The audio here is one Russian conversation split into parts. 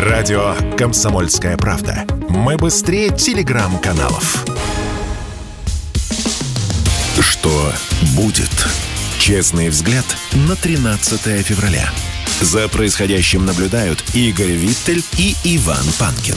Радио «Комсомольская правда». Мы быстрее телеграм-каналов. Что будет? Честный взгляд на 13 февраля. За происходящим наблюдают Игорь Виттель и Иван Панкин.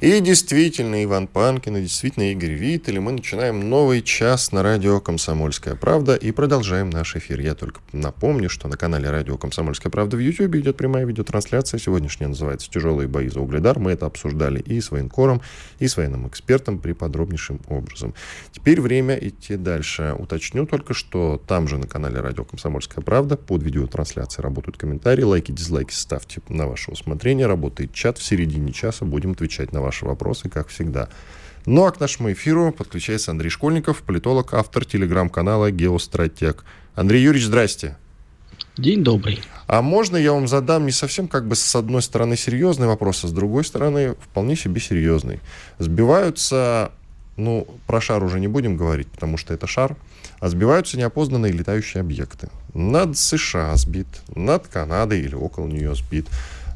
И действительно, Иван Панкин, и действительно Игорь Виттель. Мы начинаем новый час на радио «Комсомольская правда» и продолжаем наш эфир. Я только напомню, что на канале радио «Комсомольская правда» в YouTube идет прямая видеотрансляция. Сегодняшняя называется «Тяжелые бои за угледар». Мы это обсуждали и с военкором, и с военным экспертом при подробнейшим образом. Теперь время идти дальше. Уточню только, что там же на канале радио «Комсомольская правда» под видеотрансляцией работают комментарии. Лайки, дизлайки ставьте на ваше усмотрение. Работает чат. В середине часа будем отвечать на ваши ваши вопросы, как всегда. Ну а к нашему эфиру подключается Андрей Школьников, политолог, автор телеграм-канала «Геостратег». Андрей Юрьевич, здрасте. День добрый. А можно я вам задам не совсем как бы с одной стороны серьезный вопрос, а с другой стороны вполне себе серьезный. Сбиваются, ну, про шар уже не будем говорить, потому что это шар, а сбиваются неопознанные летающие объекты. Над США сбит, над Канадой или около нее сбит.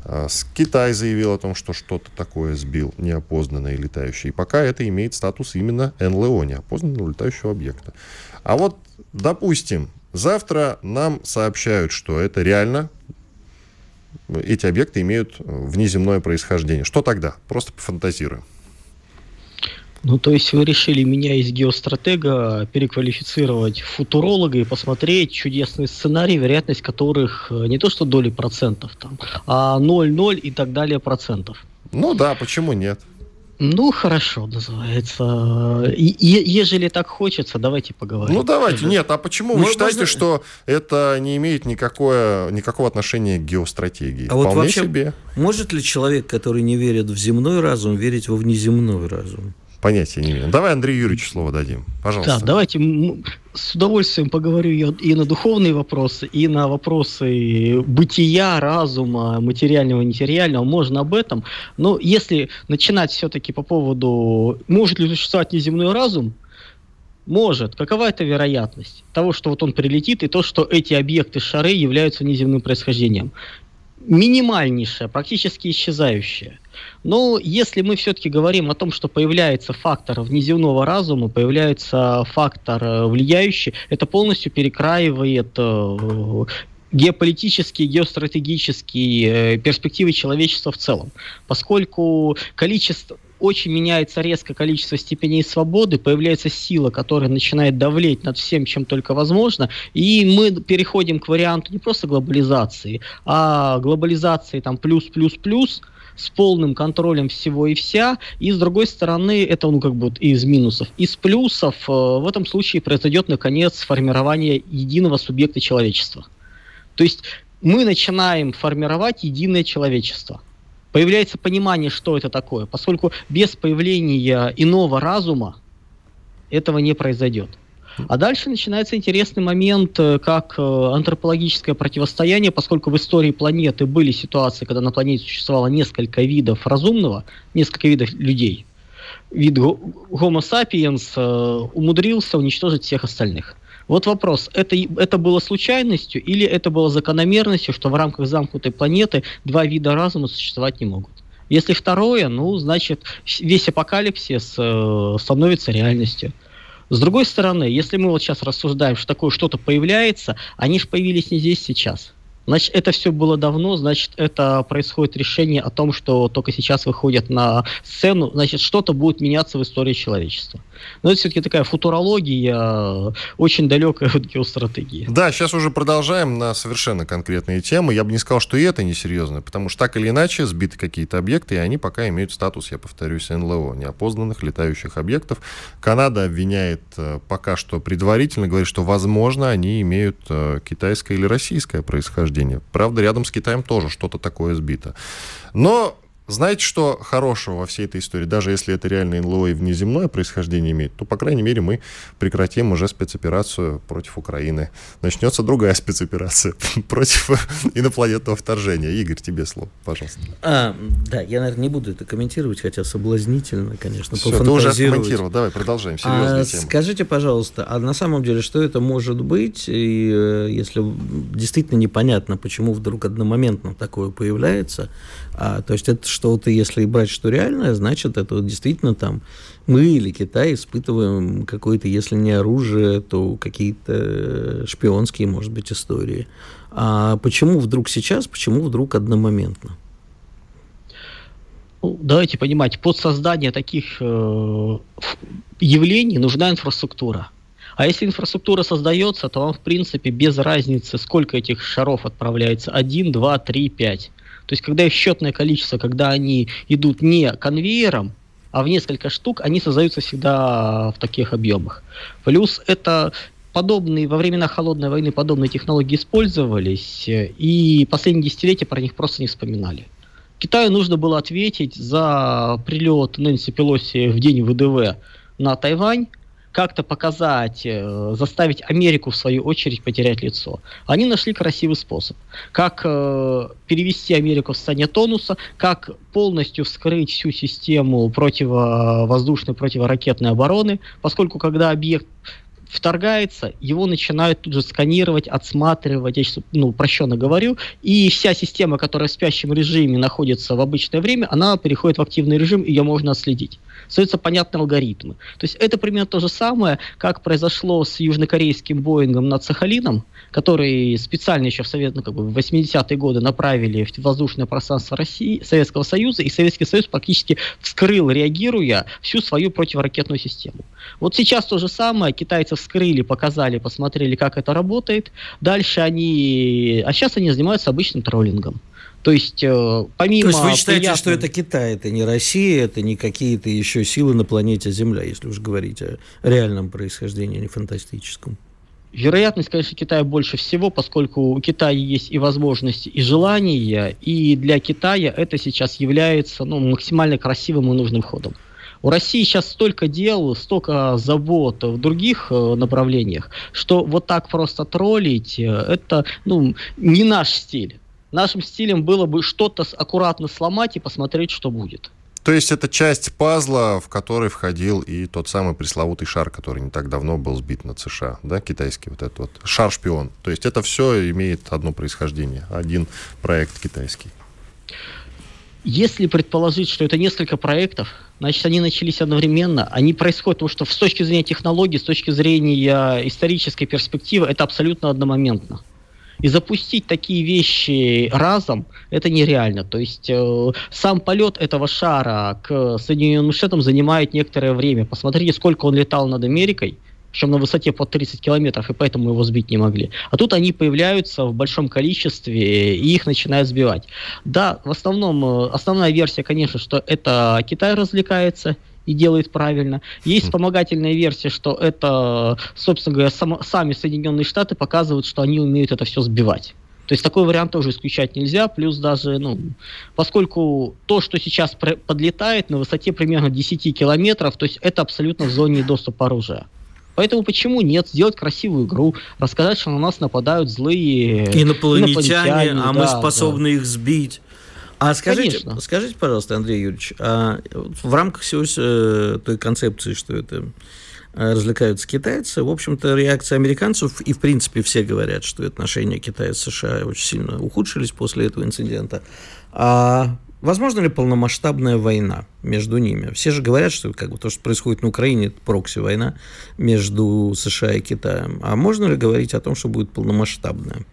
А, Китай заявил о том, что что-то такое сбил неопознанное летающее. И пока это имеет статус именно НЛО, неопознанного летающего объекта. А вот, допустим, завтра нам сообщают, что это реально эти объекты имеют внеземное происхождение. Что тогда? Просто пофантазируем. Ну, то есть вы решили меня из геостратега переквалифицировать в футуролога и посмотреть чудесные сценарии, вероятность которых э, не то что доли процентов, там, а 0,0 и так далее процентов. Ну да, почему нет? Ну, хорошо, называется. И, и, ежели так хочется, давайте поговорим. Ну, давайте. Нет, а почему вы считаете, можно... что это не имеет никакое, никакого отношения к геостратегии? А Вполне вот вообще, себе. может ли человек, который не верит в земной разум, верить во внеземной разум? Понятия не имею. Давай Андрею Юрьевичу слово дадим. Пожалуйста. Да, давайте с удовольствием поговорю и на духовные вопросы, и на вопросы бытия, разума, материального, нематериального. Можно об этом. Но если начинать все-таки по поводу, может ли существовать неземной разум, может. Какова это вероятность того, что вот он прилетит, и то, что эти объекты шары являются неземным происхождением? Минимальнейшая, практически исчезающая. Но если мы все-таки говорим о том, что появляется фактор внеземного разума, появляется фактор э, влияющий, это полностью перекраивает э, геополитические, геостратегические э, перспективы человечества в целом. Поскольку количество очень меняется резко количество степеней свободы, появляется сила, которая начинает давлеть над всем, чем только возможно, и мы переходим к варианту не просто глобализации, а глобализации там плюс-плюс-плюс – с полным контролем всего и вся, и с другой стороны, это ну как бы из минусов. Из плюсов э, в этом случае произойдет наконец формирование единого субъекта человечества. То есть мы начинаем формировать единое человечество. Появляется понимание, что это такое, поскольку без появления иного разума этого не произойдет. А дальше начинается интересный момент, э, как э, антропологическое противостояние, поскольку в истории планеты были ситуации, когда на планете существовало несколько видов разумного, несколько видов людей. Вид Homo sapiens э, умудрился уничтожить всех остальных. Вот вопрос, это, это было случайностью или это было закономерностью, что в рамках замкнутой планеты два вида разума существовать не могут? Если второе, ну, значит, весь апокалипсис э, становится реальностью. С другой стороны, если мы вот сейчас рассуждаем, что такое что-то появляется, они же появились не здесь сейчас. Значит, это все было давно, значит, это происходит решение о том, что только сейчас выходят на сцену, значит, что-то будет меняться в истории человечества. Но это все-таки такая футурология, очень далекая от геостратегии. Да, сейчас уже продолжаем на совершенно конкретные темы. Я бы не сказал, что и это несерьезно, потому что так или иначе сбиты какие-то объекты, и они пока имеют статус, я повторюсь, НЛО, неопознанных летающих объектов. Канада обвиняет э, пока что предварительно, говорит, что, возможно, они имеют э, китайское или российское происхождение. Правда, рядом с Китаем тоже что-то такое сбито. Но знаете, что хорошего во всей этой истории? Даже если это реально НЛО и внеземное происхождение имеет, то, по крайней мере, мы прекратим уже спецоперацию против Украины. Начнется другая спецоперация против инопланетного вторжения. Игорь, тебе слово, пожалуйста. А, да, я, наверное, не буду это комментировать, хотя соблазнительно, конечно, Все, ты уже комментировал. Давай, продолжаем. Серьезная а, тема. Скажите, пожалуйста, а на самом деле, что это может быть, и э, если действительно непонятно, почему вдруг одномоментно такое появляется, а, то есть это что-то, если брать что реальное, значит, это вот действительно там мы или Китай испытываем какое-то, если не оружие, то какие-то шпионские, может быть, истории. А почему вдруг сейчас, почему вдруг одномоментно? Ну, давайте понимать, под создание таких э, явлений нужна инфраструктура. А если инфраструктура создается, то вам, в принципе, без разницы, сколько этих шаров отправляется. Один, два, три, пять. То есть, когда их счетное количество, когда они идут не конвейером, а в несколько штук, они создаются всегда в таких объемах. Плюс это подобные, во времена холодной войны подобные технологии использовались, и последние десятилетия про них просто не вспоминали. Китаю нужно было ответить за прилет Нэнси Пелоси в день ВДВ на Тайвань, как-то показать, э, заставить Америку, в свою очередь, потерять лицо. Они нашли красивый способ. Как э, перевести Америку в состояние тонуса, как полностью вскрыть всю систему противовоздушной, противоракетной обороны, поскольку когда объект вторгается, его начинают тут же сканировать, отсматривать, я сейчас ну, упрощенно говорю, и вся система, которая в спящем режиме находится в обычное время, она переходит в активный режим, ее можно отследить. Остаются понятные алгоритмы. То есть это примерно то же самое, как произошло с южнокорейским Боингом над Сахалином, который специально еще в, Совет, ну, как бы в 80-е годы направили в воздушное пространство России, Советского Союза, и Советский Союз практически вскрыл, реагируя, всю свою противоракетную систему. Вот сейчас то же самое, китайцы вскрыли, показали, посмотрели, как это работает. Дальше они... А сейчас они занимаются обычным троллингом. То есть, э, помимо... То есть вы считаете, приятных... что это Китай, это не Россия, это не какие-то еще силы на планете Земля, если уж говорить о реальном происхождении, а не фантастическом? Вероятность, конечно, Китая больше всего, поскольку у Китая есть и возможности, и желания, и для Китая это сейчас является ну, максимально красивым и нужным ходом. У России сейчас столько дел, столько забот в других э, направлениях, что вот так просто троллить, э, это ну, не наш стиль. Нашим стилем было бы что-то аккуратно сломать и посмотреть, что будет. То есть это часть пазла, в который входил и тот самый пресловутый шар, который не так давно был сбит над США, да, китайский вот этот вот шар-шпион. То есть это все имеет одно происхождение, один проект китайский. Если предположить, что это несколько проектов, значит, они начались одновременно. Они происходят, потому что с точки зрения технологий, с точки зрения исторической перспективы, это абсолютно одномоментно. И запустить такие вещи разом, это нереально. То есть э, сам полет этого шара к Соединенным Штатам занимает некоторое время. Посмотрите, сколько он летал над Америкой, причем на высоте под 30 километров, и поэтому его сбить не могли. А тут они появляются в большом количестве, и их начинают сбивать. Да, в основном, э, основная версия, конечно, что это Китай развлекается, и делает правильно. Есть вспомогательная версия, что это, собственно говоря, сам, сами Соединенные Штаты показывают, что они умеют это все сбивать. То есть такой вариант тоже исключать нельзя, плюс даже, ну, поскольку то, что сейчас подлетает на высоте примерно 10 километров, то есть это абсолютно в зоне доступа оружия. Поэтому почему нет? Сделать красивую игру, рассказать, что на нас нападают злые инопланетяне, инопланетяне а да, мы способны да. их сбить. А скажите, Конечно. скажите, пожалуйста, Андрей Юрьевич, а в рамках всего э, той концепции, что это э, развлекаются китайцы. В общем-то, реакция американцев, и в принципе все говорят, что отношения Китая и США очень сильно ухудшились после этого инцидента. А возможно ли полномасштабная война между ними? Все же говорят, что как бы, то, что происходит на Украине, это прокси-война между США и Китаем. А можно ли говорить о том, что будет полномасштабная?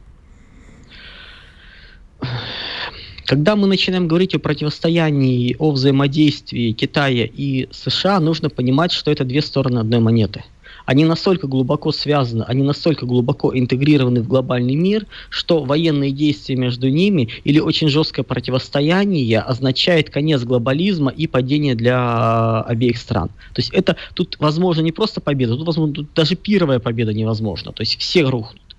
Когда мы начинаем говорить о противостоянии, о взаимодействии Китая и США, нужно понимать, что это две стороны одной монеты. Они настолько глубоко связаны, они настолько глубоко интегрированы в глобальный мир, что военные действия между ними или очень жесткое противостояние означает конец глобализма и падение для обеих стран. То есть это тут возможно не просто победа, тут возможно тут даже первая победа невозможна. То есть все рухнут.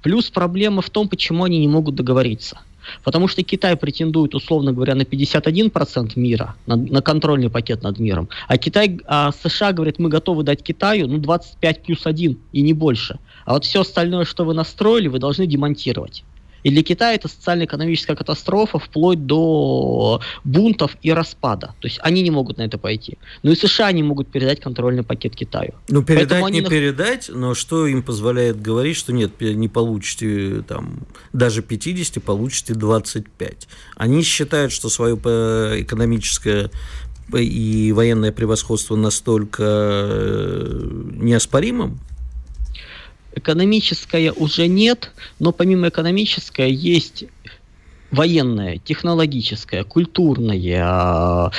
Плюс проблема в том, почему они не могут договориться. Потому что Китай претендует, условно говоря, на 51% мира, на, на контрольный пакет над миром, а, Китай, а США говорит, мы готовы дать Китаю ну, 25 плюс 1 и не больше. А вот все остальное, что вы настроили, вы должны демонтировать. И для Китая это социально-экономическая катастрофа вплоть до бунтов и распада. То есть они не могут на это пойти. Но и США не могут передать контрольный пакет Китаю. Ну, передать не на... передать, но что им позволяет говорить, что нет, не получите там даже 50, получите 25. Они считают, что свое экономическое и военное превосходство настолько э, неоспоримым, Экономическое уже нет, но помимо экономическое есть военное, технологическое, культурное, а,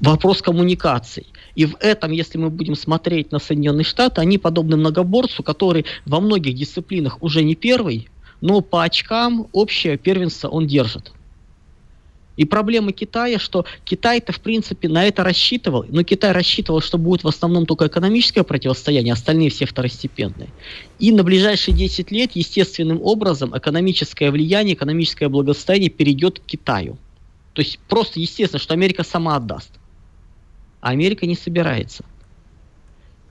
вопрос коммуникаций. И в этом, если мы будем смотреть на Соединенные Штаты, они подобны многоборцу, который во многих дисциплинах уже не первый, но по очкам общее первенство он держит. И проблема Китая, что Китай-то, в принципе, на это рассчитывал, но Китай рассчитывал, что будет в основном только экономическое противостояние, остальные все второстепенные. И на ближайшие 10 лет естественным образом экономическое влияние, экономическое благосостояние перейдет к Китаю. То есть просто естественно, что Америка сама отдаст. А Америка не собирается.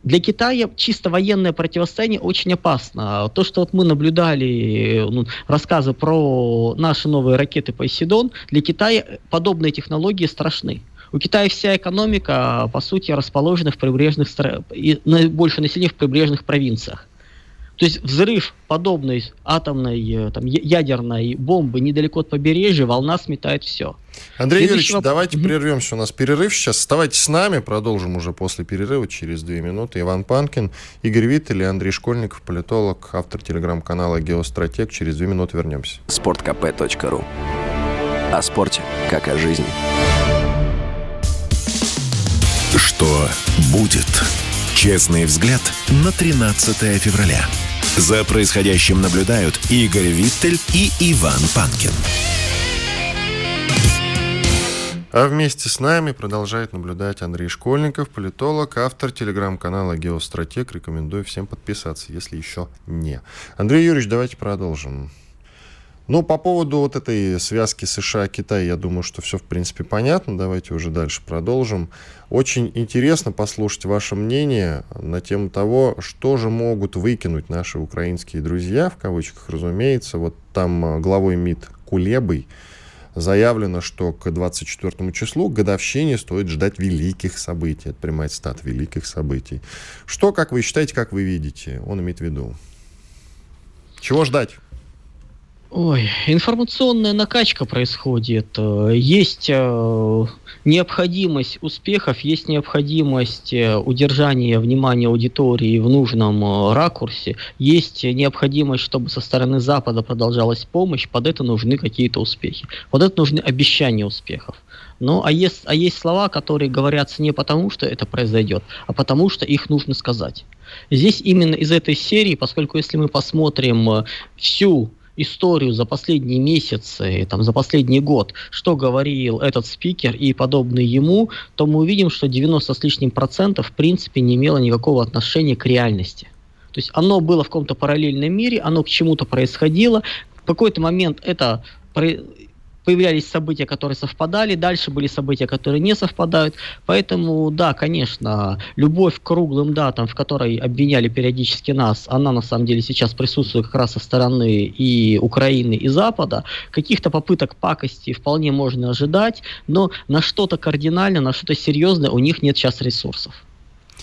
Для Китая чисто военное противостояние очень опасно. То, что вот мы наблюдали ну, рассказы про наши новые ракеты Посейдон, для Китая подобные технологии страшны. У Китая вся экономика, по сути, расположена в прибрежных, больше населения в прибрежных провинциях. То есть взрыв подобной атомной, э, там, ядерной бомбы недалеко от побережья, волна сметает все. Андрей Следующий Юрьевич, вопрос. давайте mm-hmm. прервемся. У нас перерыв сейчас. Оставайтесь с нами, продолжим уже после перерыва, через две минуты. Иван Панкин, Игорь Виттель и Андрей Школьников, политолог, автор телеграм-канала «Геостратег». Через две минуты вернемся. sportkp.ru О спорте, как о жизни. Что будет? Честный взгляд на 13 февраля. За происходящим наблюдают Игорь Виттель и Иван Панкин. А вместе с нами продолжает наблюдать Андрей Школьников, политолог, автор телеграм-канала «Геостратег». Рекомендую всем подписаться, если еще не. Андрей Юрьевич, давайте продолжим. Ну, по поводу вот этой связки США-Китай, я думаю, что все, в принципе, понятно. Давайте уже дальше продолжим. Очень интересно послушать ваше мнение на тему того, что же могут выкинуть наши украинские друзья, в кавычках, разумеется. Вот там а, главой МИД Кулебой заявлено, что к 24 числу, годовщине, стоит ждать великих событий. Это прямая цитата, великих событий. Что, как вы считаете, как вы видите, он имеет в виду? Чего ждать? Ой, информационная накачка происходит. Э, есть э, необходимость успехов, есть необходимость э, удержания внимания аудитории в нужном ракурсе, есть необходимость, чтобы со стороны Запада продолжалась помощь, под это нужны какие-то успехи. Под это нужны обещания успехов. Ну, а есть, а есть слова, которые говорятся не потому, что это произойдет, а потому, что их нужно сказать. Здесь именно из этой серии, поскольку если мы посмотрим всю историю за последние месяцы, там, за последний год, что говорил этот спикер и подобные ему, то мы увидим, что 90 с лишним процентов в принципе не имело никакого отношения к реальности. То есть оно было в каком-то параллельном мире, оно к чему-то происходило. В какой-то момент это появлялись события, которые совпадали, дальше были события, которые не совпадают. Поэтому, да, конечно, любовь к круглым датам, в которой обвиняли периодически нас, она на самом деле сейчас присутствует как раз со стороны и Украины, и Запада. Каких-то попыток пакости вполне можно ожидать, но на что-то кардинальное, на что-то серьезное у них нет сейчас ресурсов.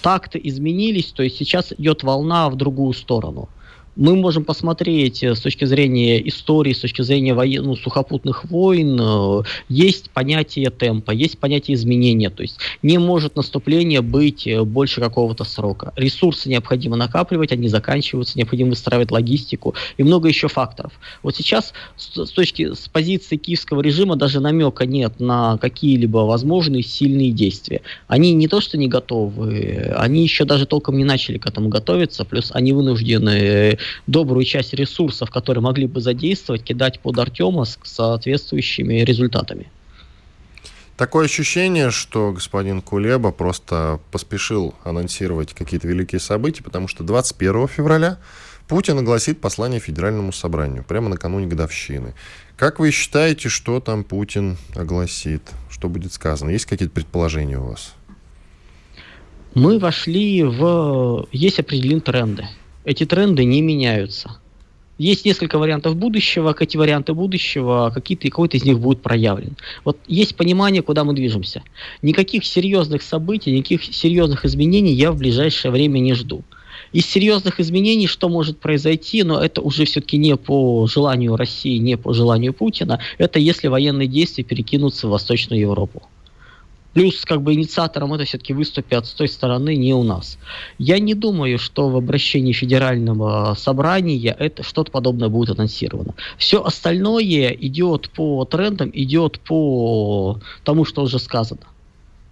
Так-то изменились, то есть сейчас идет волна в другую сторону мы можем посмотреть э, с точки зрения истории, с точки зрения воен... ну, сухопутных войн, э, есть понятие темпа, есть понятие изменения, то есть не может наступление быть э, больше какого-то срока. Ресурсы необходимо накапливать, они заканчиваются, необходимо выстраивать логистику и много еще факторов. Вот сейчас с, точки с позиции киевского режима даже намека нет на какие-либо возможные сильные действия. Они не то что не готовы, они еще даже толком не начали к этому готовиться, плюс они вынуждены добрую часть ресурсов, которые могли бы задействовать, кидать под Артема с соответствующими результатами. Такое ощущение, что господин Кулеба просто поспешил анонсировать какие-то великие события, потому что 21 февраля Путин огласит послание Федеральному собранию прямо накануне годовщины. Как вы считаете, что там Путин огласит? Что будет сказано? Есть какие-то предположения у вас? Мы вошли в... Есть определенные тренды. Эти тренды не меняются. Есть несколько вариантов будущего, как эти варианты будущего, какие-то, какой-то из них будет проявлен. Вот есть понимание, куда мы движемся. Никаких серьезных событий, никаких серьезных изменений я в ближайшее время не жду. Из серьезных изменений, что может произойти, но это уже все-таки не по желанию России, не по желанию Путина, это если военные действия перекинутся в Восточную Европу. Плюс, как бы, инициатором это все-таки выступят с той стороны, не у нас. Я не думаю, что в обращении федерального собрания это что-то подобное будет анонсировано. Все остальное идет по трендам, идет по тому, что уже сказано.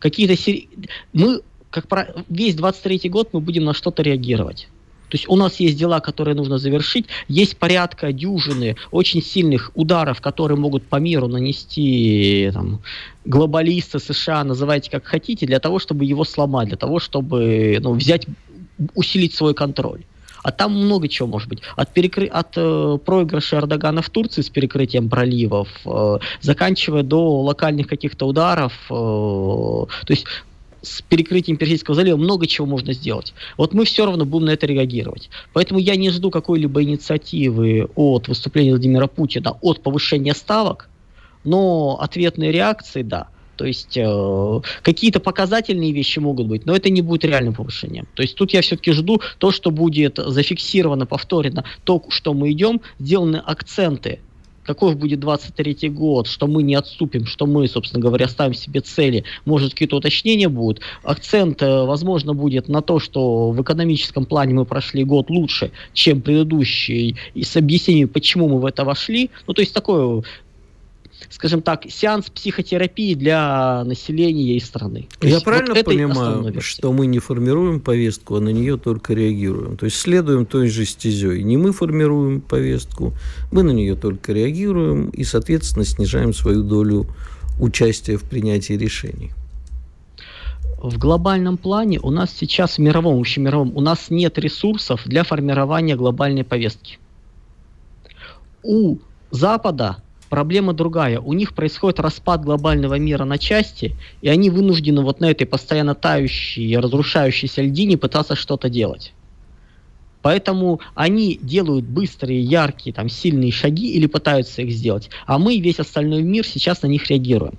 Какие-то сери... Мы, как про... весь 23 год мы будем на что-то реагировать. То есть у нас есть дела, которые нужно завершить, есть порядка дюжины очень сильных ударов, которые могут по миру нанести там, глобалисты США, называйте как хотите, для того, чтобы его сломать, для того, чтобы ну, взять, усилить свой контроль. А там много чего может быть. От, перекры... от э, проигрыша Эрдогана в Турции с перекрытием проливов, э, заканчивая до локальных каких-то ударов. Э, то есть с перекрытием Персидского залива много чего можно сделать. Вот мы все равно будем на это реагировать. Поэтому я не жду какой-либо инициативы от выступления Владимира Путина, от повышения ставок, но ответные реакции, да. То есть э, какие-то показательные вещи могут быть, но это не будет реальным повышением. То есть тут я все-таки жду то, что будет зафиксировано, повторено, то, что мы идем, сделаны акценты каков будет 23 год, что мы не отступим, что мы, собственно говоря, ставим себе цели, может, какие-то уточнения будут. Акцент, э, возможно, будет на то, что в экономическом плане мы прошли год лучше, чем предыдущий, и с объяснением, почему мы в это вошли. Ну, то есть такое скажем так, сеанс психотерапии для населения и страны. То Я правильно вот понимаю, что мы не формируем повестку, а на нее только реагируем? То есть следуем той же стезей. Не мы формируем повестку, мы на нее только реагируем и, соответственно, снижаем свою долю участия в принятии решений в глобальном плане у нас сейчас в мировом, общемировом, у нас нет ресурсов для формирования глобальной повестки. У Запада Проблема другая. У них происходит распад глобального мира на части, и они вынуждены вот на этой постоянно тающей, разрушающейся льдине пытаться что-то делать. Поэтому они делают быстрые, яркие, там, сильные шаги или пытаются их сделать, а мы, весь остальной мир, сейчас на них реагируем.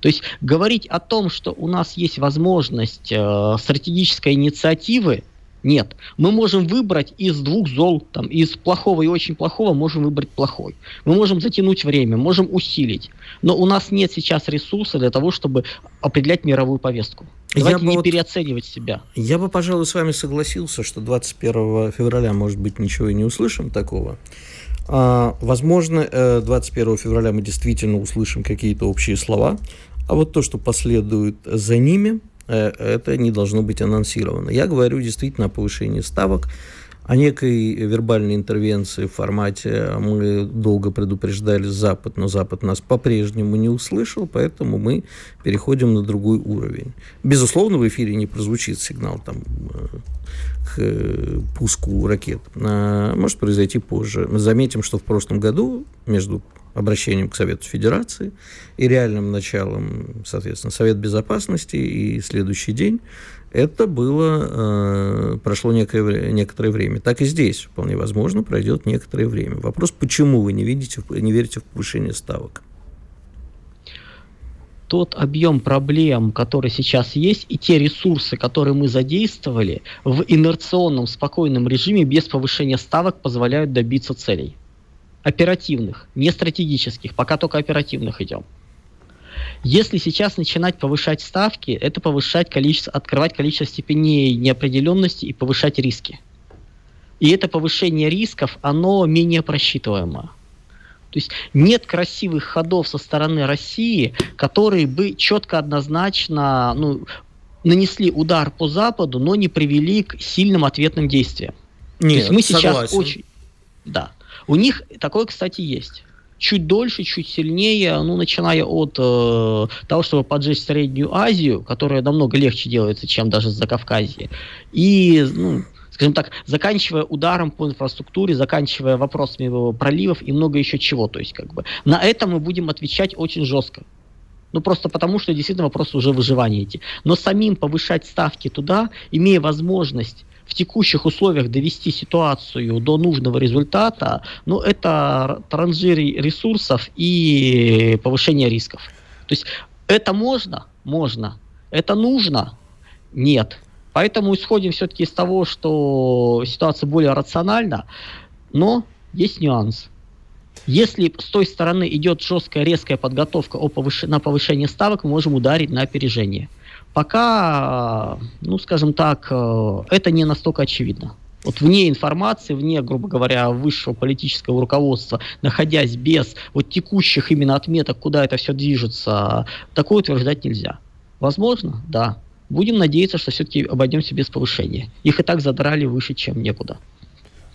То есть говорить о том, что у нас есть возможность э, стратегической инициативы, нет. Мы можем выбрать из двух зол, там, из плохого и очень плохого можем выбрать плохой. Мы можем затянуть время, можем усилить. Но у нас нет сейчас ресурса для того, чтобы определять мировую повестку. Давайте я не вот, переоценивать себя. Я бы, пожалуй, с вами согласился, что 21 февраля, может быть, ничего и не услышим такого. А, возможно, 21 э, февраля мы действительно услышим какие-то общие слова, а вот то, что последует за ними – это не должно быть анонсировано. Я говорю действительно о повышении ставок, о некой вербальной интервенции в формате мы долго предупреждали Запад, но Запад нас по-прежнему не услышал, поэтому мы переходим на другой уровень. Безусловно, в эфире не прозвучит сигнал там, э, к э, пуску ракет. А может произойти позже. Мы заметим, что в прошлом году между обращением к Совету Федерации и реальным началом, соответственно, Совет Безопасности и следующий день, это было, э, прошло некое, некоторое время. Так и здесь, вполне возможно, пройдет некоторое время. Вопрос, почему вы не, видите, не верите в повышение ставок? тот объем проблем, который сейчас есть, и те ресурсы, которые мы задействовали в инерционном, спокойном режиме без повышения ставок позволяют добиться целей оперативных, не стратегических, пока только оперативных идем. Если сейчас начинать повышать ставки, это повышать количество, открывать количество степеней неопределенности и повышать риски. И это повышение рисков, оно менее просчитываемо. То есть нет красивых ходов со стороны России, которые бы четко, однозначно ну, нанесли удар по Западу, но не привели к сильным ответным действиям. Нет, То есть мы сейчас очень... Да. У них такое, кстати, есть чуть дольше, чуть сильнее, ну, начиная от э, того, чтобы поджечь Среднюю Азию, которая намного легче делается, чем даже за Кавказье, и ну, Скажем так, заканчивая ударом по инфраструктуре, заканчивая вопросами проливов и много еще чего. То есть, как бы, на это мы будем отвечать очень жестко. Ну, просто потому, что действительно вопрос уже выживания идти. Но самим повышать ставки туда, имея возможность в текущих условиях довести ситуацию до нужного результата, ну, это транжир ресурсов и повышение рисков. То есть это можно? Можно. Это нужно? Нет. Поэтому исходим все-таки из того, что ситуация более рациональна, но есть нюанс. Если с той стороны идет жесткая, резкая подготовка о повыш... на повышение ставок, мы можем ударить на опережение. Пока, ну, скажем так, э, это не настолько очевидно. Вот вне информации, вне, грубо говоря, высшего политического руководства, находясь без вот текущих именно отметок, куда это все движется, такое утверждать нельзя. Возможно, да. Будем надеяться, что все-таки обойдемся без повышения. Их и так задрали выше, чем некуда.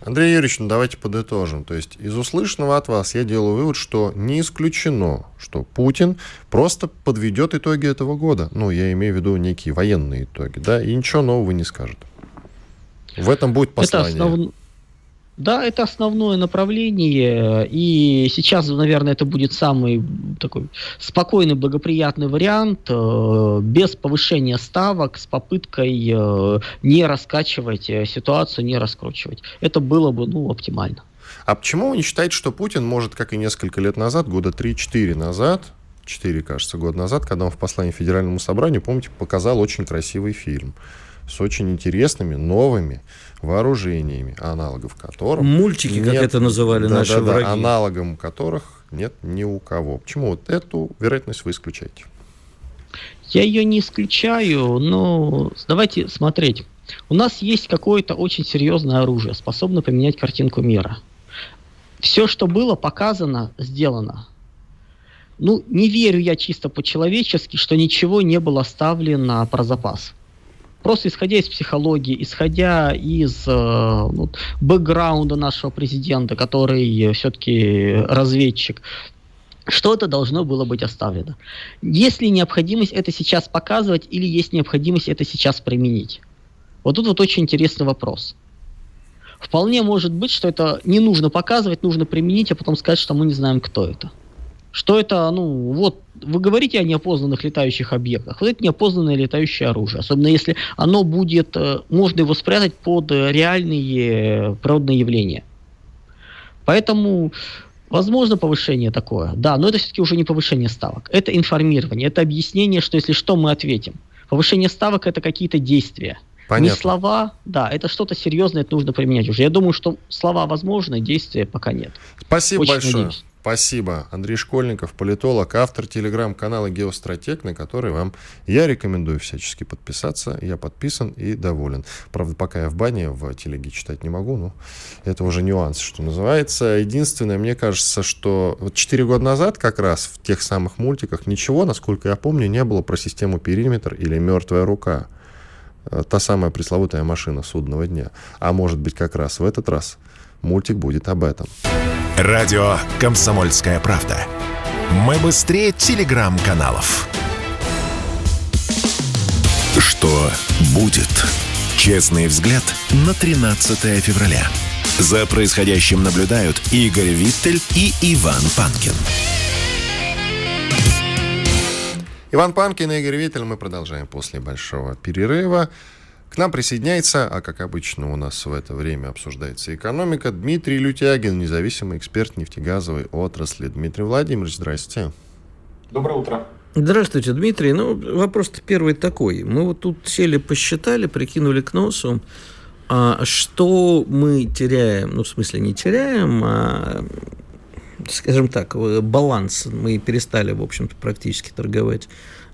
Андрей Юрьевич, ну давайте подытожим. То есть из услышанного от вас я делаю вывод, что не исключено, что Путин просто подведет итоги этого года. Ну, я имею в виду некие военные итоги, да, и ничего нового не скажет. В этом будет послание. Это основ... Да, это основное направление, и сейчас, наверное, это будет самый такой спокойный, благоприятный вариант, э, без повышения ставок, с попыткой э, не раскачивать э, ситуацию, не раскручивать. Это было бы, ну, оптимально. А почему вы не считаете, что Путин может, как и несколько лет назад, года 3-4 назад, 4, кажется, года назад, когда он в послании Федеральному собранию, помните, показал очень красивый фильм с очень интересными, новыми вооружениями, аналогов которых... Мультики, нет, как это называли да, наши да, враги. Да, аналогом которых нет ни у кого. Почему вот эту вероятность вы исключаете? Я ее не исключаю, но давайте смотреть. У нас есть какое-то очень серьезное оружие, способное поменять картинку мира. Все, что было показано, сделано. Ну, не верю я чисто по-человечески, что ничего не было оставлено про запас. Просто исходя из психологии, исходя из э, ну, бэкграунда нашего президента, который все-таки разведчик, что-то должно было быть оставлено. Есть ли необходимость это сейчас показывать или есть необходимость это сейчас применить? Вот тут вот очень интересный вопрос. Вполне может быть, что это не нужно показывать, нужно применить, а потом сказать, что мы не знаем, кто это что это, ну, вот, вы говорите о неопознанных летающих объектах. Вот это неопознанное летающее оружие. Особенно если оно будет, э, можно его спрятать под реальные природные явления. Поэтому Возможно повышение такое, да, но это все-таки уже не повышение ставок. Это информирование, это объяснение, что если что, мы ответим. Повышение ставок это какие-то действия. Понятно. Не слова, да, это что-то серьезное, это нужно применять уже. Я думаю, что слова возможны, действия пока нет. Спасибо Очень большое. Надеюсь. Спасибо. Андрей Школьников, политолог, автор телеграм-канала «Геостратег», на который вам я рекомендую всячески подписаться. Я подписан и доволен. Правда, пока я в бане, в телеге читать не могу, но это уже нюанс, что называется. Единственное, мне кажется, что вот 4 года назад как раз в тех самых мультиках ничего, насколько я помню, не было про систему «Периметр» или «Мертвая рука». Э, та самая пресловутая машина судного дня. А может быть, как раз в этот раз мультик будет об этом. Радио «Комсомольская правда». Мы быстрее телеграм-каналов. Что будет? Честный взгляд на 13 февраля. За происходящим наблюдают Игорь Виттель и Иван Панкин. Иван Панкин и Игорь Виттель. Мы продолжаем после большого перерыва. Нам присоединяется, а как обычно у нас в это время обсуждается экономика, Дмитрий Лютягин, независимый эксперт нефтегазовой отрасли. Дмитрий Владимирович, здрасте. Доброе утро. Здравствуйте, Дмитрий. Ну, вопрос-то первый такой. Мы вот тут сели, посчитали, прикинули к носу, а что мы теряем, ну, в смысле, не теряем, а, скажем так, баланс. Мы перестали, в общем-то, практически торговать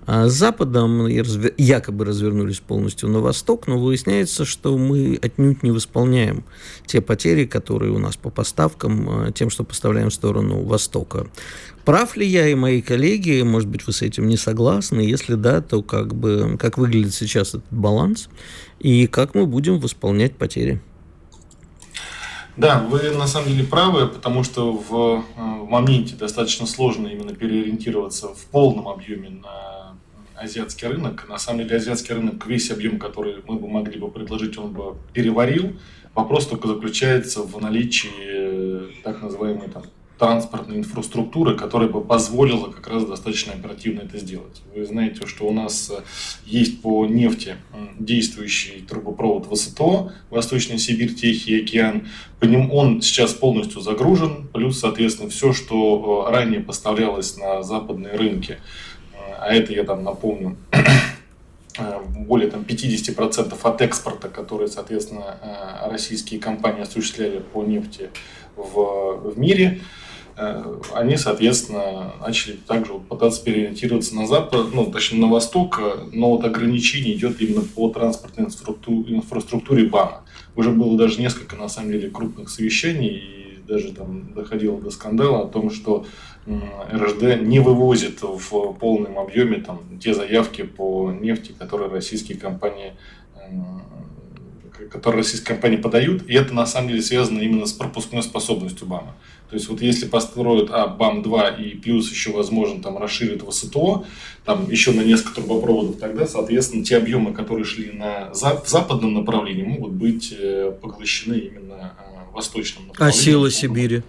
с Западом якобы развернулись полностью на восток, но выясняется, что мы отнюдь не восполняем те потери, которые у нас по поставкам, а, тем, что поставляем в сторону Востока. Прав ли я и мои коллеги, может быть, вы с этим не согласны? Если да, то как, бы, как выглядит сейчас этот баланс и как мы будем восполнять потери? Да, вы на самом деле правы, потому что в, в моменте достаточно сложно именно переориентироваться в полном объеме на азиатский рынок. На самом деле азиатский рынок весь объем, который мы бы могли бы предложить, он бы переварил. Вопрос только заключается в наличии э, так называемой там, транспортной инфраструктуры, которая бы позволила как раз достаточно оперативно это сделать. Вы знаете, что у нас э, есть по нефти действующий трубопровод ВСТО, Восточная Сибирь, Тихий океан. По ним он сейчас полностью загружен, плюс, соответственно, все, что э, ранее поставлялось на западные рынки, а это, я там напомню, более там, 50% от экспорта, который, соответственно, российские компании осуществляли по нефти в, в мире, Э, они, соответственно, начали также пытаться переориентироваться на запад, ну, точнее, на восток, но вот ограничение идет именно по транспортной инфраструктуре, инфраструктуре БАМа. Уже было даже несколько, на самом деле, крупных совещаний, и даже там доходило до скандала о том, что РЖД не вывозит в полном объеме там, те заявки по нефти, которые российские компании которые российские компании подают, и это на самом деле связано именно с пропускной способностью БАМа. То есть вот если построят а, БАМ-2 и плюс еще, возможно, там расширят ВСТО, там еще на несколько трубопроводов, тогда, соответственно, те объемы, которые шли на, в западном направлении, могут быть э, поглощены именно э, восточным направлением. А сила Сибири?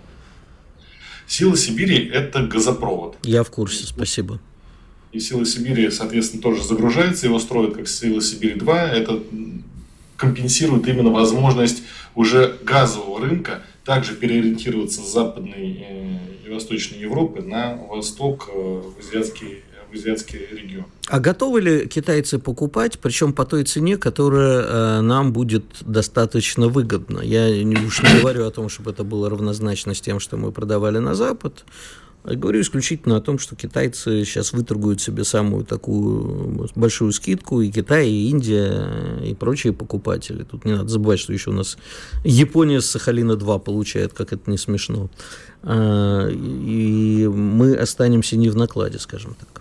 Сила Сибири – это газопровод. Я в курсе, спасибо. И Сила Сибири, соответственно, тоже загружается, его строят как Сила Сибири-2. Это компенсирует именно возможность уже газового рынка также переориентироваться с Западной э, и Восточной Европы на восток, э, в азиатский, в азиатский регион. А готовы ли китайцы покупать, причем по той цене, которая э, нам будет достаточно выгодна? Я уж не говорю о том, чтобы это было равнозначно с тем, что мы продавали на Запад, я говорю исключительно о том, что китайцы сейчас выторгуют себе самую такую большую скидку, и Китай, и Индия, и прочие покупатели. Тут не надо забывать, что еще у нас Япония с Сахалина-2 получает, как это не смешно. А, и мы останемся не в накладе, скажем так.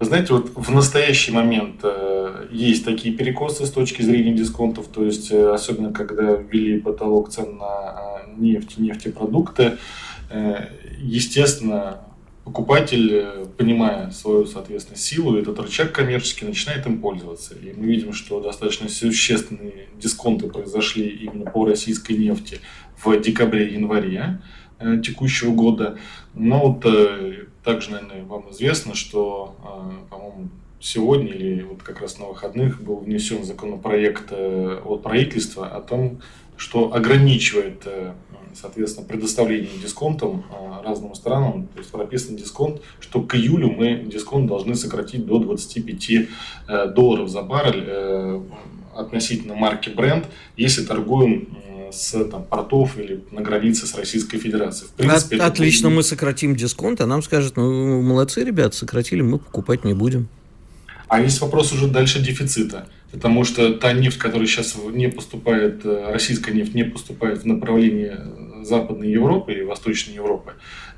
Вы знаете, вот в настоящий момент э, есть такие перекосы с точки зрения дисконтов, то есть э, особенно когда ввели потолок цен на э, нефть нефтепродукты, Э, естественно, покупатель, понимая свою, соответственно, силу, этот рычаг коммерческий начинает им пользоваться. И мы видим, что достаточно существенные дисконты произошли именно по российской нефти в декабре-январе текущего года. Но вот также, наверное, вам известно, что, по-моему, сегодня или вот как раз на выходных был внесен законопроект от правительства о том, что ограничивает соответственно, предоставление дисконтом а, разным странам, то есть прописан дисконт, что к июлю мы дисконт должны сократить до 25 э, долларов за баррель э, относительно марки бренд, если торгуем с там, портов или на границе с Российской Федерацией. В принципе, От, отлично, будет... мы сократим дисконт, а нам скажут, ну, молодцы, ребят, сократили, мы покупать не будем. А есть вопрос уже дальше дефицита. Потому что та нефть, которая сейчас не поступает, э, российская нефть не поступает в направлении Западной Европы и Восточной Европы,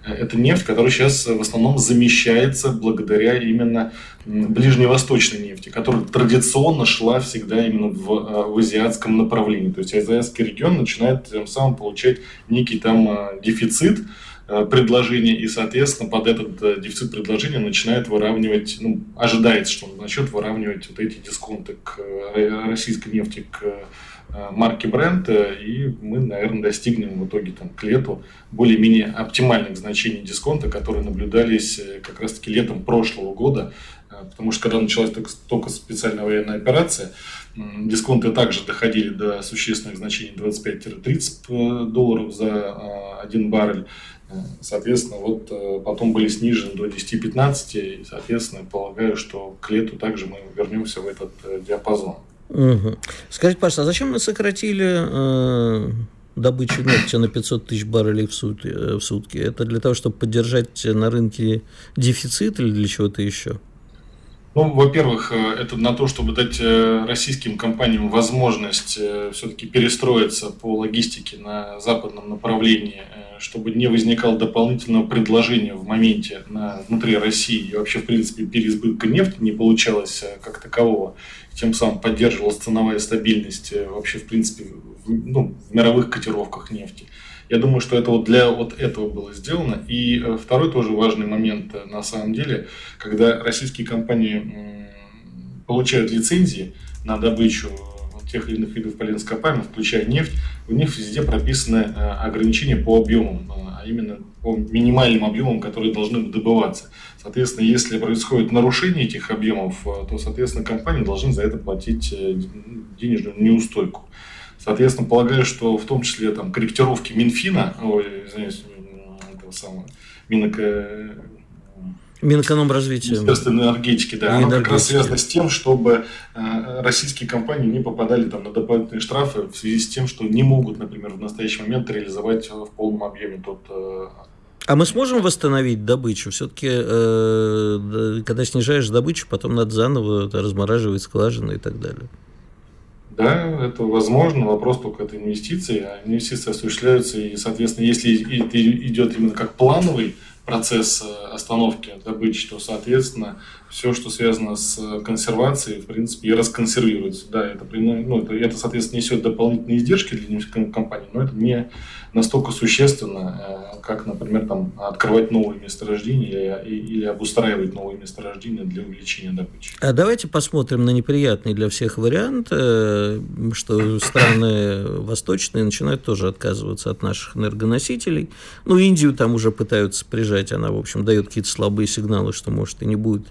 э, это нефть, которая сейчас в основном замещается благодаря именно ближневосточной нефти, которая традиционно шла всегда именно в, э, в азиатском направлении. То есть азиатский регион начинает тем самым получать некий там дефицит, предложения, и, соответственно, под этот э, дефицит предложения начинает выравнивать, ну, ожидается, что он начнет выравнивать вот эти дисконты к э, российской нефти, к марке бренд, и мы, наверное, достигнем в итоге там, к лету более-менее оптимальных значений дисконта, которые наблюдались как раз-таки летом прошлого года, потому что когда началась только, только специальная военная операция, дисконты также доходили до существенных значений 25-30 долларов за один баррель, Соответственно, вот э, потом были снижены до 10-15, и, соответственно, полагаю, что к лету также мы вернемся в этот э, диапазон. Угу. Скажите, пожалуйста, а зачем мы сократили э, добычу нефти на 500 тысяч баррелей в сутки, э, в сутки? Это для того, чтобы поддержать на рынке дефицит или для чего-то еще? Ну, во-первых, это на то, чтобы дать российским компаниям возможность все-таки перестроиться по логистике на западном направлении чтобы не возникало дополнительного предложения в моменте на, внутри России и вообще, в принципе, переизбытка нефти не получалось э, как такового. Тем самым поддерживалась ценовая стабильность э, вообще, в принципе, в, ну, в мировых котировках нефти. Я думаю, что это вот для вот этого было сделано. И э, второй тоже важный момент э, на самом деле, когда российские компании получают лицензии на добычу тех или иных видов полезных ископаемых, включая нефть, у них везде прописаны э, ограничения по объемам, а именно по минимальным объемам, которые должны добываться. Соответственно, если происходит нарушение этих объемов, то, соответственно, компании должны за это платить денежную неустойку. Соответственно, полагаю, что в том числе там, корректировки Минфина, ой, извиняюсь, этого самого, Минэко... Минэкономразвития. Министерство энергетики, да, оно как раз связано с тем, чтобы э, российские компании не попадали там, на дополнительные штрафы в связи с тем, что не могут, например, в настоящий момент реализовать в полном объеме тот э, а мы сможем восстановить добычу? Все-таки, э, когда снижаешь добычу, потом надо заново размораживать скважины и так далее. Да, это возможно, вопрос только это инвестиции, а инвестиции осуществляются, и, соответственно, если это идет именно как плановый процесс э, остановки добычи, то, соответственно, все, что связано с консервацией, в принципе, и расконсервируется. Да, это, ну, это, это соответственно, несет дополнительные издержки для нефтяной компании, но это не настолько существенно, э, как, например, там, открывать новые месторождения или, или обустраивать новые месторождения для увеличения добычи. А давайте посмотрим на неприятный для всех вариант, э, что страны восточные начинают тоже отказываться от наших энергоносителей. Ну, Индию там уже пытаются прижать, она, в общем, дает какие-то слабые сигналы, что, может, и не будет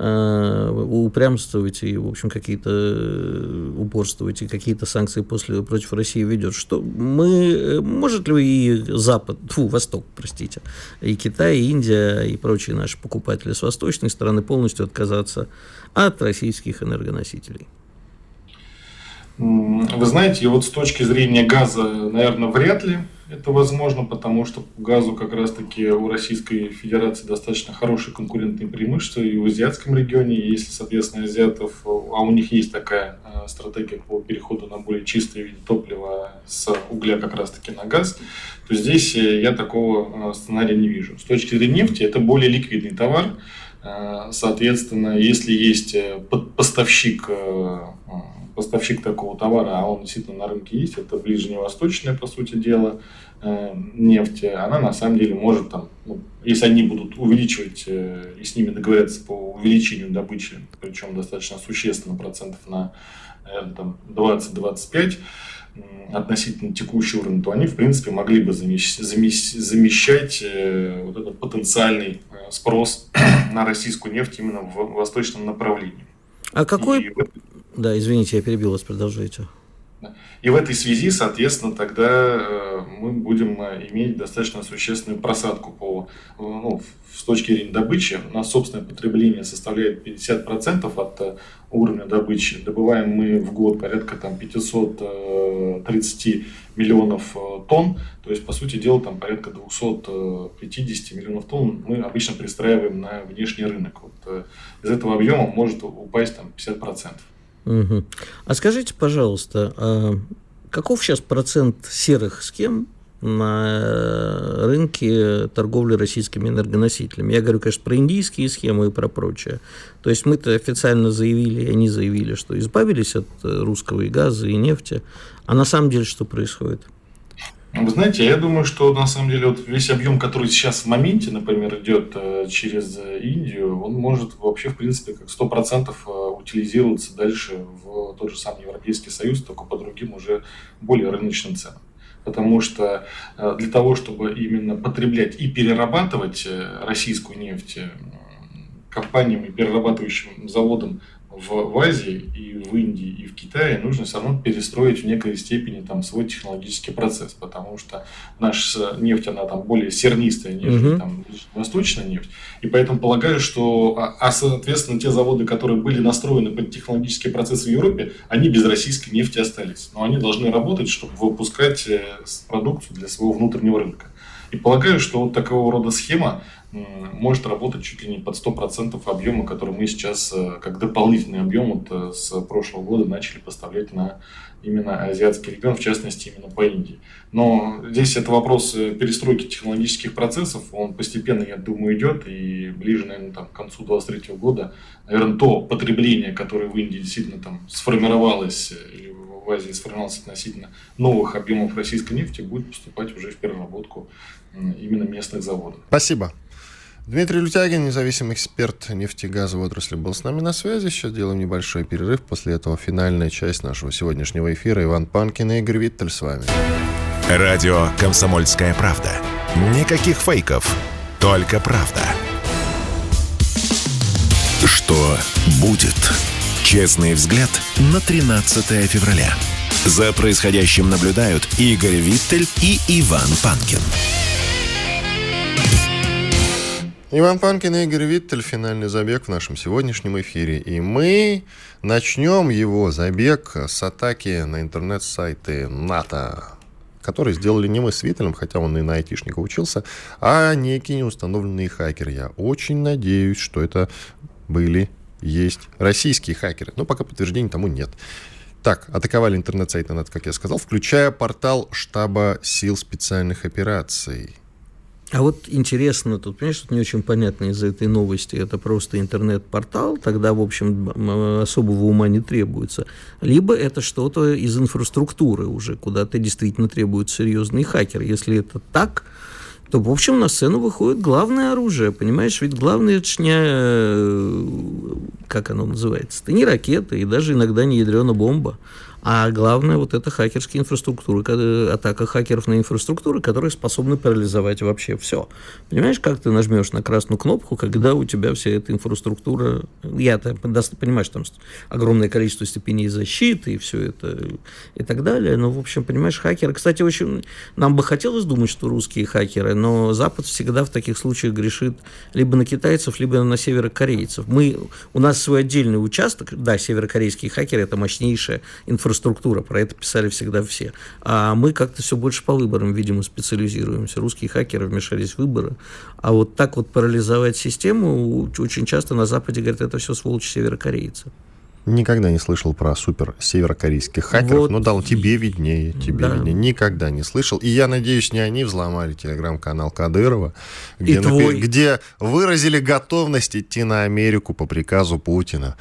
Э, упрямствовать и, в общем, какие-то э, упорствовать и какие-то санкции после, против России ведет. Что мы, э, может ли и Запад, фу, Восток, простите, и Китай, и Индия, и прочие наши покупатели с восточной стороны полностью отказаться от российских энергоносителей? Вы знаете, вот с точки зрения газа, наверное, вряд ли это возможно, потому что по газу как раз-таки у Российской Федерации достаточно хорошие конкурентные преимущества и в азиатском регионе, и если, соответственно, азиатов, а у них есть такая э, стратегия по переходу на более чистые виды топлива с угля как раз-таки на газ, то здесь э, я такого э, сценария не вижу. С точки зрения нефти это более ликвидный товар, соответственно, если есть поставщик поставщик такого товара, а он действительно на рынке есть, это ближневосточная, по сути дела, э, нефть, она на самом деле может там, ну, если они будут увеличивать э, и с ними договорятся по увеличению добычи, причем достаточно существенно процентов на там, 20-25 относительно текущего уровня, то они, в принципе, могли бы замещать, замещать э, вот этот потенциальный спрос на российскую нефть именно в восточном направлении. А какой, и да, извините, я перебил вас, продолжайте. И в этой связи, соответственно, тогда э, мы будем э, иметь достаточно существенную просадку по, ну, с точки зрения добычи. У нас собственное потребление составляет 50% от э, уровня добычи. Добываем мы в год порядка там, 530 миллионов тонн. То есть, по сути дела, там порядка 250 миллионов тонн мы обычно пристраиваем на внешний рынок. Вот, из этого объема может упасть там, 50%. Угу. А скажите, пожалуйста, а каков сейчас процент серых схем на рынке торговли российскими энергоносителями. Я говорю, конечно, про индийские схемы и про прочее. То есть мы-то официально заявили, и они заявили, что избавились от русского и газа, и нефти. А на самом деле что происходит? Вы знаете, я думаю, что на самом деле вот весь объем, который сейчас в моменте, например, идет э, через э, Индию, он может вообще, в принципе, как 100% э, утилизироваться дальше в тот же самый Европейский Союз, только по другим уже более рыночным ценам. Потому что для того, чтобы именно потреблять и перерабатывать российскую нефть компаниям и перерабатывающим заводам в, в Азии и в Индии и в Китае нужно все равно перестроить в некой степени там свой технологический процесс, потому что наша нефть, она там более сернистая, нежели угу. там восточная нефть. И поэтому полагаю, что, а, а соответственно, те заводы, которые были настроены под технологический процесс в Европе, они без российской нефти остались. Но они должны работать, чтобы выпускать э, продукцию для своего внутреннего рынка. И полагаю, что вот такого рода схема может работать чуть ли не под 100% объема, который мы сейчас э, как дополнительный объем вот э, с прошлого года начали поставлять на именно азиатский регион, в частности именно по Индии. Но здесь это вопрос э, перестройки технологических процессов, он постепенно, я думаю, идет, и ближе, наверное, там, к концу 2023 года, наверное, то потребление, которое в Индии действительно там сформировалось или в Азии сформировался относительно новых объемов российской нефти, будет поступать уже в переработку именно местных заводов. Спасибо. Дмитрий Лютягин, независимый эксперт нефтегазовой отрасли, был с нами на связи. Сейчас делаем небольшой перерыв. После этого финальная часть нашего сегодняшнего эфира. Иван Панкин и Игорь Виттель с вами. Радио «Комсомольская правда». Никаких фейков, только правда. Что будет? Честный взгляд на 13 февраля. За происходящим наблюдают Игорь Виттель и Иван Панкин. Иван Панкин и Игорь Виттель. Финальный забег в нашем сегодняшнем эфире. И мы начнем его забег с атаки на интернет-сайты НАТО, которые сделали не мы с Виттелем, хотя он и на айтишника учился, а некий неустановленный хакер. Я очень надеюсь, что это были, есть российские хакеры. Но пока подтверждений тому нет. Так, атаковали интернет-сайты НАТО, как я сказал, включая портал штаба сил специальных операций. А вот интересно, тут, понимаешь, тут не очень понятно из-за этой новости. Это просто интернет-портал, тогда, в общем, особого ума не требуется. Либо это что-то из инфраструктуры уже, куда-то действительно требует серьезный хакер. Если это так, то, в общем, на сцену выходит главное оружие, понимаешь? Ведь главное, это ж не, как оно называется, это не ракета и даже иногда не ядрена бомба, а главное, вот это хакерские инфраструктуры, атака хакеров на инфраструктуры, которые способны парализовать вообще все. Понимаешь, как ты нажмешь на красную кнопку, когда у тебя вся эта инфраструктура... Я понимаю, что там огромное количество степеней защиты и все это и так далее. Но, в общем, понимаешь, хакеры... Кстати, очень нам бы хотелось думать, что русские хакеры, но Запад всегда в таких случаях грешит либо на китайцев, либо на северокорейцев. Мы, у нас свой отдельный участок, да, северокорейские хакеры – это мощнейшая инфраструктура, инфраструктура, про это писали всегда все. А мы как-то все больше по выборам, видимо, специализируемся. Русские хакеры вмешались в выборы. А вот так вот парализовать систему, очень часто на Западе говорят, это все сволочи северокорейцы. Никогда не слышал про супер северокорейских хакеров. Вот. Ну да, тебе виднее, тебе да. виднее. Никогда не слышал. И я надеюсь, не они взломали телеграм-канал Кадырова, где, напи- где выразили готовность идти на Америку по приказу Путина.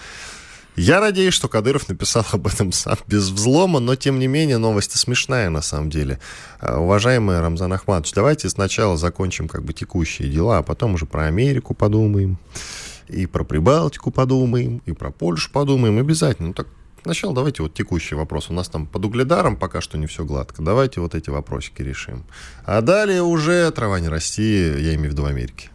Я надеюсь, что Кадыров написал об этом сам без взлома, но тем не менее новость смешная на самом деле. А, уважаемый Рамзан Ахматович, давайте сначала закончим как бы текущие дела, а потом уже про Америку подумаем, и про Прибалтику подумаем, и про Польшу подумаем обязательно. Ну так Сначала давайте вот текущий вопрос. У нас там под угледаром пока что не все гладко. Давайте вот эти вопросики решим. А далее уже трава не расти, я имею в виду в Америке.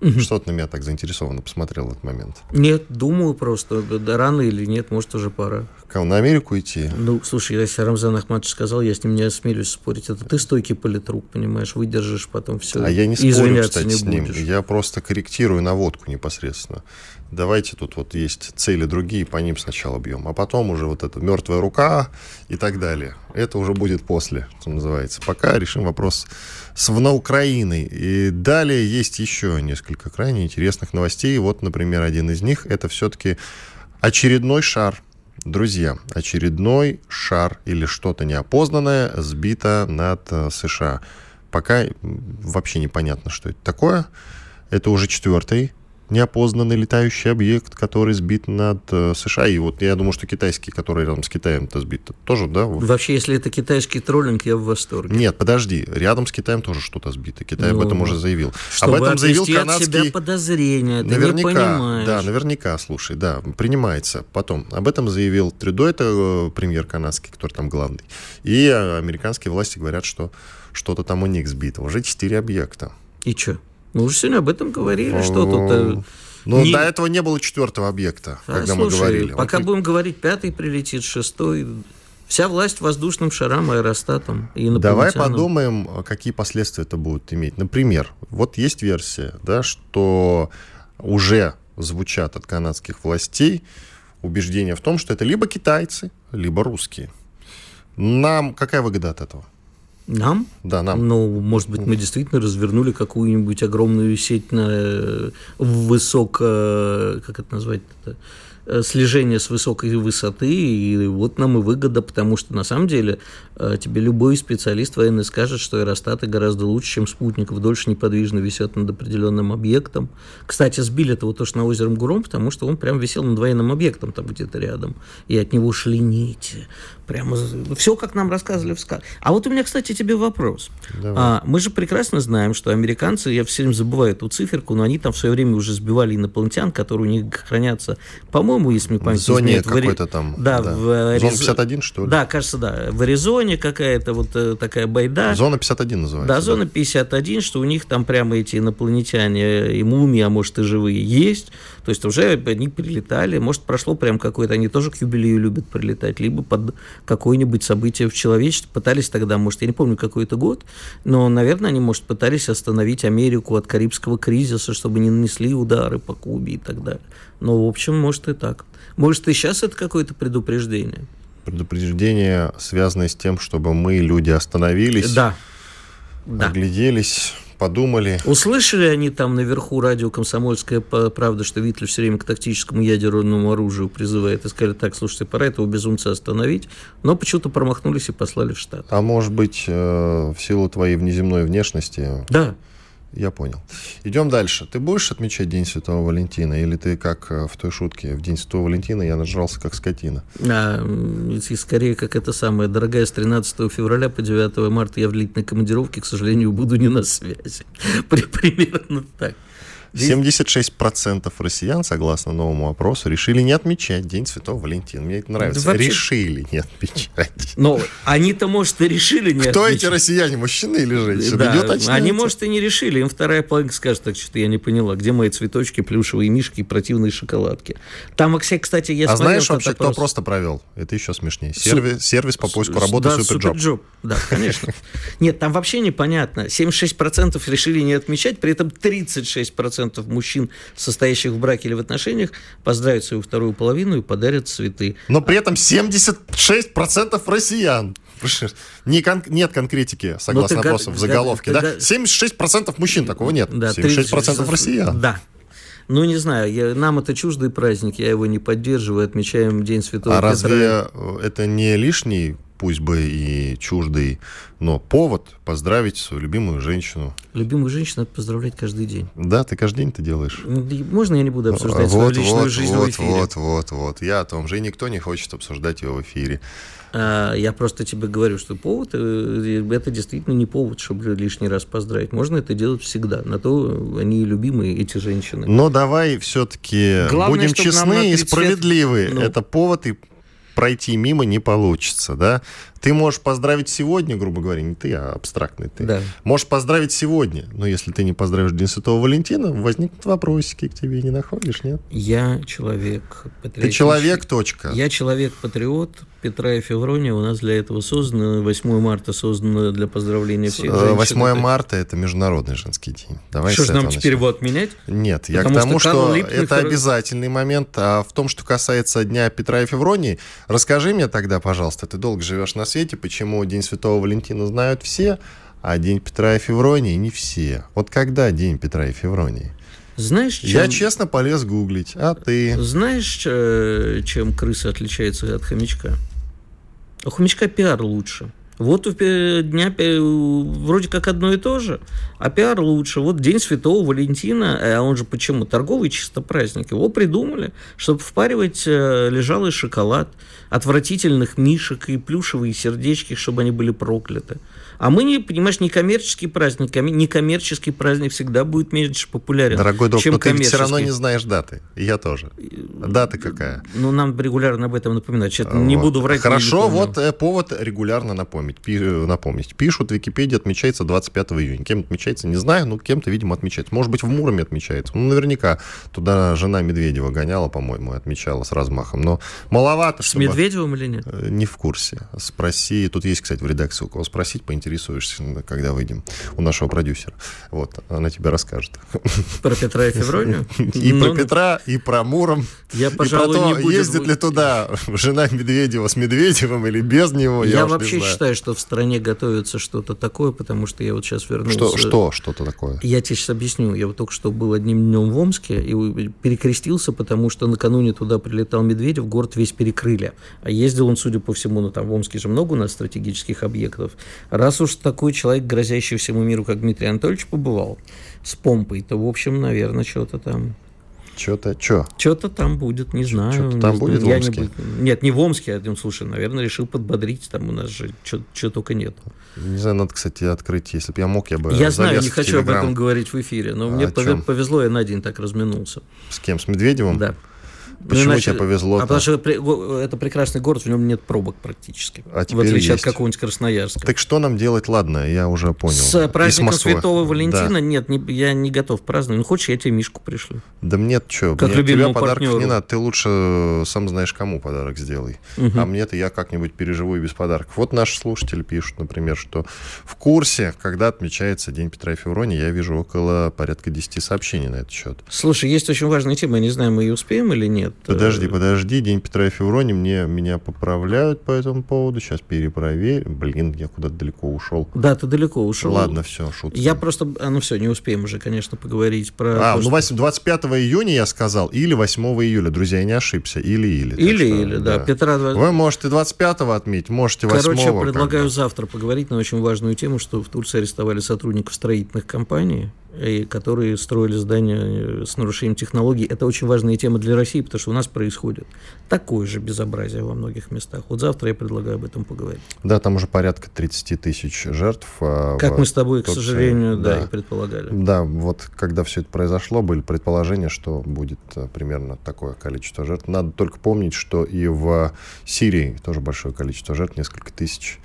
Угу. Что ты на меня так заинтересованно посмотрел в этот момент? Нет, думаю просто, да, рано или нет, может, уже пора. Кого, на Америку идти? Ну, слушай, если Рамзан Ахматович сказал, я с ним не осмелюсь спорить. Это ты стойкий политрук, понимаешь, выдержишь потом все. А я не спорю, кстати, не с ним. Будешь. Я просто корректирую наводку непосредственно. Давайте тут вот есть цели другие, по ним сначала бьем, а потом уже вот эта мертвая рука и так далее. Это уже будет после, что называется. Пока решим вопрос с Украиной. И далее есть еще несколько крайне интересных новостей. Вот, например, один из них это все-таки очередной шар. Друзья, очередной шар или что-то неопознанное сбито над э, США. Пока вообще непонятно, что это такое. Это уже четвертый неопознанный летающий объект, который сбит над э, США. И вот я думаю, что китайский, который рядом с Китаем-то сбит, тоже, да? Вообще, если это китайский троллинг, я в восторге. Нет, подожди, рядом с Китаем тоже что-то сбито. Китай ну, об этом уже заявил. Об этом заявил канадский... от себя подозрения, ты наверняка, не понимаешь. Да, наверняка, слушай, да, принимается. Потом, об этом заявил Трюдо, это э, премьер канадский, который там главный. И американские власти говорят, что что-то там у них сбито. Уже четыре объекта. И что? Мы уже сегодня об этом говорили, что тут... Э, ну, не... до этого не было четвертого объекта, а, когда слушай, мы говорили. Пока вот будем говорить, пятый прилетит, шестой. Вся власть воздушным шарам, аэростатом и Давай подумаем, какие последствия это будет иметь. Например, вот есть версия, да, что уже звучат от канадских властей убеждения в том, что это либо китайцы, либо русские. Нам какая выгода от этого? Нам? Да, нам. Ну, может быть, мы действительно развернули какую-нибудь огромную сеть на высоко... Как это назвать? -то? э, слежение с высокой высоты, и вот нам и выгода, потому что на самом деле э, тебе любой специалист военный скажет, что аэростаты гораздо лучше, чем спутников, дольше неподвижно висят над определенным объектом. Кстати, сбили это вот то, что на озером Гуром, потому что он прям висел над военным объектом там где-то рядом, и от него шли нити. Прямо все, как нам рассказывали в сказке. А вот у меня, кстати, тебе вопрос. А, мы же прекрасно знаем, что американцы, я все время забываю эту циферку, но они там в свое время уже сбивали инопланетян, которые у них хранятся, по-моему, если мне память в зоне изменяет, какой-то там. Да, да. В Ариз... Зона 51, что ли? Да, кажется, да. В Аризоне какая-то вот э, такая байда. Зона 51 называется. Да, да, зона 51, что у них там прямо эти инопланетяне и мумии, а может и живые есть. То есть уже они прилетали, может прошло прям какое-то, они тоже к юбилею любят прилетать, либо под какое-нибудь событие в человечестве. Пытались тогда, может, я не помню, какой это год, но, наверное, они, может, пытались остановить Америку от Карибского кризиса, чтобы не нанесли удары по Кубе и так далее. Но, в общем, может и так. Может, и сейчас это какое-то предупреждение? Предупреждение, связанное с тем, чтобы мы, люди, остановились, да. огляделись, подумали. Услышали они там наверху радио «Комсомольская правда», что Витлер все время к тактическому ядерному оружию призывает, и сказали, так, слушайте, пора этого безумца остановить, но почему-то промахнулись и послали в штат. А может быть, э, в силу твоей внеземной внешности... Да. Я понял. Идем дальше. Ты будешь отмечать День Святого Валентина? Или ты, как э, в той шутке, в День Святого Валентина я нажрался, как скотина? А, и скорее, как это самое, дорогая, с 13 февраля по 9 марта я в длительной командировке, к сожалению, буду не на связи. Примерно так. 76% россиян, согласно новому опросу, решили не отмечать День Святого Валентина. Мне это нравится. Да вообще... Решили не отмечать. Но они-то, может, и решили не Кто отмечать. эти россияне, мужчины или женщины? Да, они, может, и не решили. Им вторая половина скажет, так что я не поняла, где мои цветочки, плюшевые мишки и противные шоколадки. Там, кстати, я А знаешь вообще, кто просто провел? Это еще смешнее. Сервис, сервис по поиску работы да, Superjob. Superjob. Да, конечно. Нет, там вообще непонятно. 76% решили не отмечать, при этом 36% 50% мужчин, состоящих в браке или в отношениях, поздравят свою вторую половину и подарят цветы. Но при этом 76% россиян. Не кон- нет конкретики, согласно опросу, в заголовке. Когда... Да? 76% мужчин такого нет. Да, 76% 30... россиян. Да, ну, не знаю, я, нам это чуждый праздник, я его не поддерживаю, отмечаем День Святого а Петра. А разве это не лишний пусть бы и чуждый, но повод поздравить свою любимую женщину. Любимую женщину надо поздравлять каждый день. Да, ты каждый день это делаешь. Можно я не буду обсуждать вот, свою личную вот, жизнь вот, в эфире? Вот, вот, вот. Я о том же, и никто не хочет обсуждать его в эфире. А, я просто тебе говорю, что повод э, это действительно не повод, чтобы лишний раз поздравить. Можно это делать всегда. На то они и любимые, эти женщины. Но давай все-таки будем честны и справедливы. Ну... Это повод и пройти мимо не получится, да? Ты можешь поздравить сегодня, грубо говоря, не ты, а абстрактный ты. Да. Можешь поздравить сегодня, но если ты не поздравишь День Святого Валентина, возникнут вопросики к тебе, не находишь, нет? Я человек Ты человек, точка. Я человек-патриот, Петра и Феврония у нас для этого создано. 8 марта создано для поздравления всех женщин. 8 это... марта – это Международный женский день. Давай что ж нам теперь его отменять? Нет, Потому я к тому, что, что это обязательный момент. А в том, что касается Дня Петра и Февронии, расскажи мне тогда, пожалуйста, ты долго живешь на свете, почему День Святого Валентина знают все, а День Петра и Февронии не все. Вот когда День Петра и Февронии? Знаешь, чем... Я честно полез гуглить, а ты? Знаешь, э, чем крыса отличается от хомячка? У хомячка пиар лучше. Вот у дня вроде как одно и то же, а пиар лучше. Вот День Святого Валентина, а он же почему? Торговый чисто праздник. Его придумали, чтобы впаривать э, лежалый шоколад, отвратительных мишек и плюшевые сердечки, чтобы они были прокляты. А мы, не, понимаешь, не коммерческий праздник, не коммерческий праздник всегда будет меньше популярен, Дорогой друг, чем но ты все равно не знаешь даты. я тоже. Дата какая? Ну, нам регулярно об этом напоминают. Сейчас вот. не буду врать. Хорошо, вот э, повод регулярно напомнить. Пи- э, напомнить. Пишут, в Википедии отмечается 25 июня. Кем отмечается, не знаю, но кем-то, видимо, отмечается. Может быть, в Муроме отмечается. Ну, наверняка. Туда жена Медведева гоняла, по-моему, отмечала с размахом. Но маловато, С чтобы... Медведевым или нет? Э, не в курсе. Спроси. Тут есть, кстати, в редакции у кого спросить, поинтереснее поинтересуешься, когда выйдем у нашего продюсера. Вот, она тебе расскажет. Про Петра и Февронию? И про ну, Петра, и про Муром. Я, пожалуй, и про то, ездит ли туда жена Медведева с Медведевым или без него, я вообще считаю, что в стране готовится что-то такое, потому что я вот сейчас вернулся... Что, что что-то такое? Я тебе сейчас объясню. Я вот только что был одним днем в Омске и перекрестился, потому что накануне туда прилетал Медведев, город весь перекрыли. А ездил он, судя по всему, ну там в Омске же много у нас стратегических объектов. Раз уж такой человек, грозящий всему миру, как Дмитрий Анатольевич, побывал с помпой, то, в общем, наверное, что-то там что-то, что? Что-то там будет, не знаю. Что-то там не, будет я в Омске? Не, нет, не в Омске, я, слушай, наверное, решил подбодрить, там у нас же что только нет. Не знаю, надо, кстати, открыть, если бы я мог, я бы Я знаю, не хочу об этом говорить в эфире, но а мне повезло, я на день так разминулся. С кем, с Медведевым? Да. Почему иначе, тебе повезло? А потому что это прекрасный город, в нем нет пробок практически. А в отличие есть. от какого-нибудь Красноярска. Так что нам делать, ладно, я уже понял. С праздником Святого Валентина да. нет, не, я не готов праздновать. Ну, хочешь, я тебе Мишку пришлю. Да нет, что, как мне тебя подарок партнеру. не надо. Ты лучше э, сам знаешь, кому подарок сделай. Угу. А мне-то я как-нибудь переживу и без подарков. Вот наши слушатели пишут, например, что в курсе, когда отмечается День Петра и Феврония, я вижу около порядка 10 сообщений на этот счет. Слушай, есть очень важная тема, я не знаю, мы ее успеем или нет. Подожди, подожди подожди, День Петра и Февронии, мне, меня поправляют по этому поводу, сейчас перепроверю. Блин, я куда-то далеко ушел. Да, ты далеко ушел. Ладно, все, шутка. Я просто, а, ну все, не успеем уже, конечно, поговорить про... А, то, ну 8, 25 июня я сказал, или 8 июля, друзья, я не ошибся, или-или. Или-или, да. да. Петра... Вы можете 25-го отметить, можете 8 Короче, предлагаю завтра поговорить на очень важную тему, что в Турции арестовали сотрудников строительных компаний, и которые строили здания э, с нарушением технологий. Это очень важная тема для России, потому что у нас происходит такое же безобразие во многих местах. Вот завтра я предлагаю об этом поговорить. Да, там уже порядка 30 тысяч жертв. А, как мы с тобой, к сожалению, да, да, и предполагали. Да, вот когда все это произошло, были предположения, что будет э, примерно такое количество жертв. Надо только помнить, что и в Сирии тоже большое количество жертв, несколько тысяч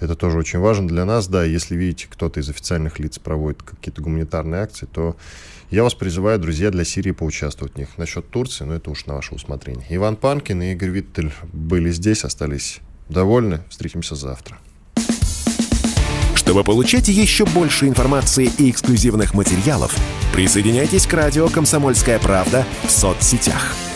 это тоже очень важно для нас, да, если видите, кто-то из официальных лиц проводит какие-то гуманитарные акции, то я вас призываю, друзья, для Сирии поучаствовать в них. Насчет Турции, ну это уж на ваше усмотрение. Иван Панкин и Игорь Виттель были здесь, остались довольны. Встретимся завтра. Чтобы получать еще больше информации и эксклюзивных материалов, присоединяйтесь к радио «Комсомольская правда» в соцсетях –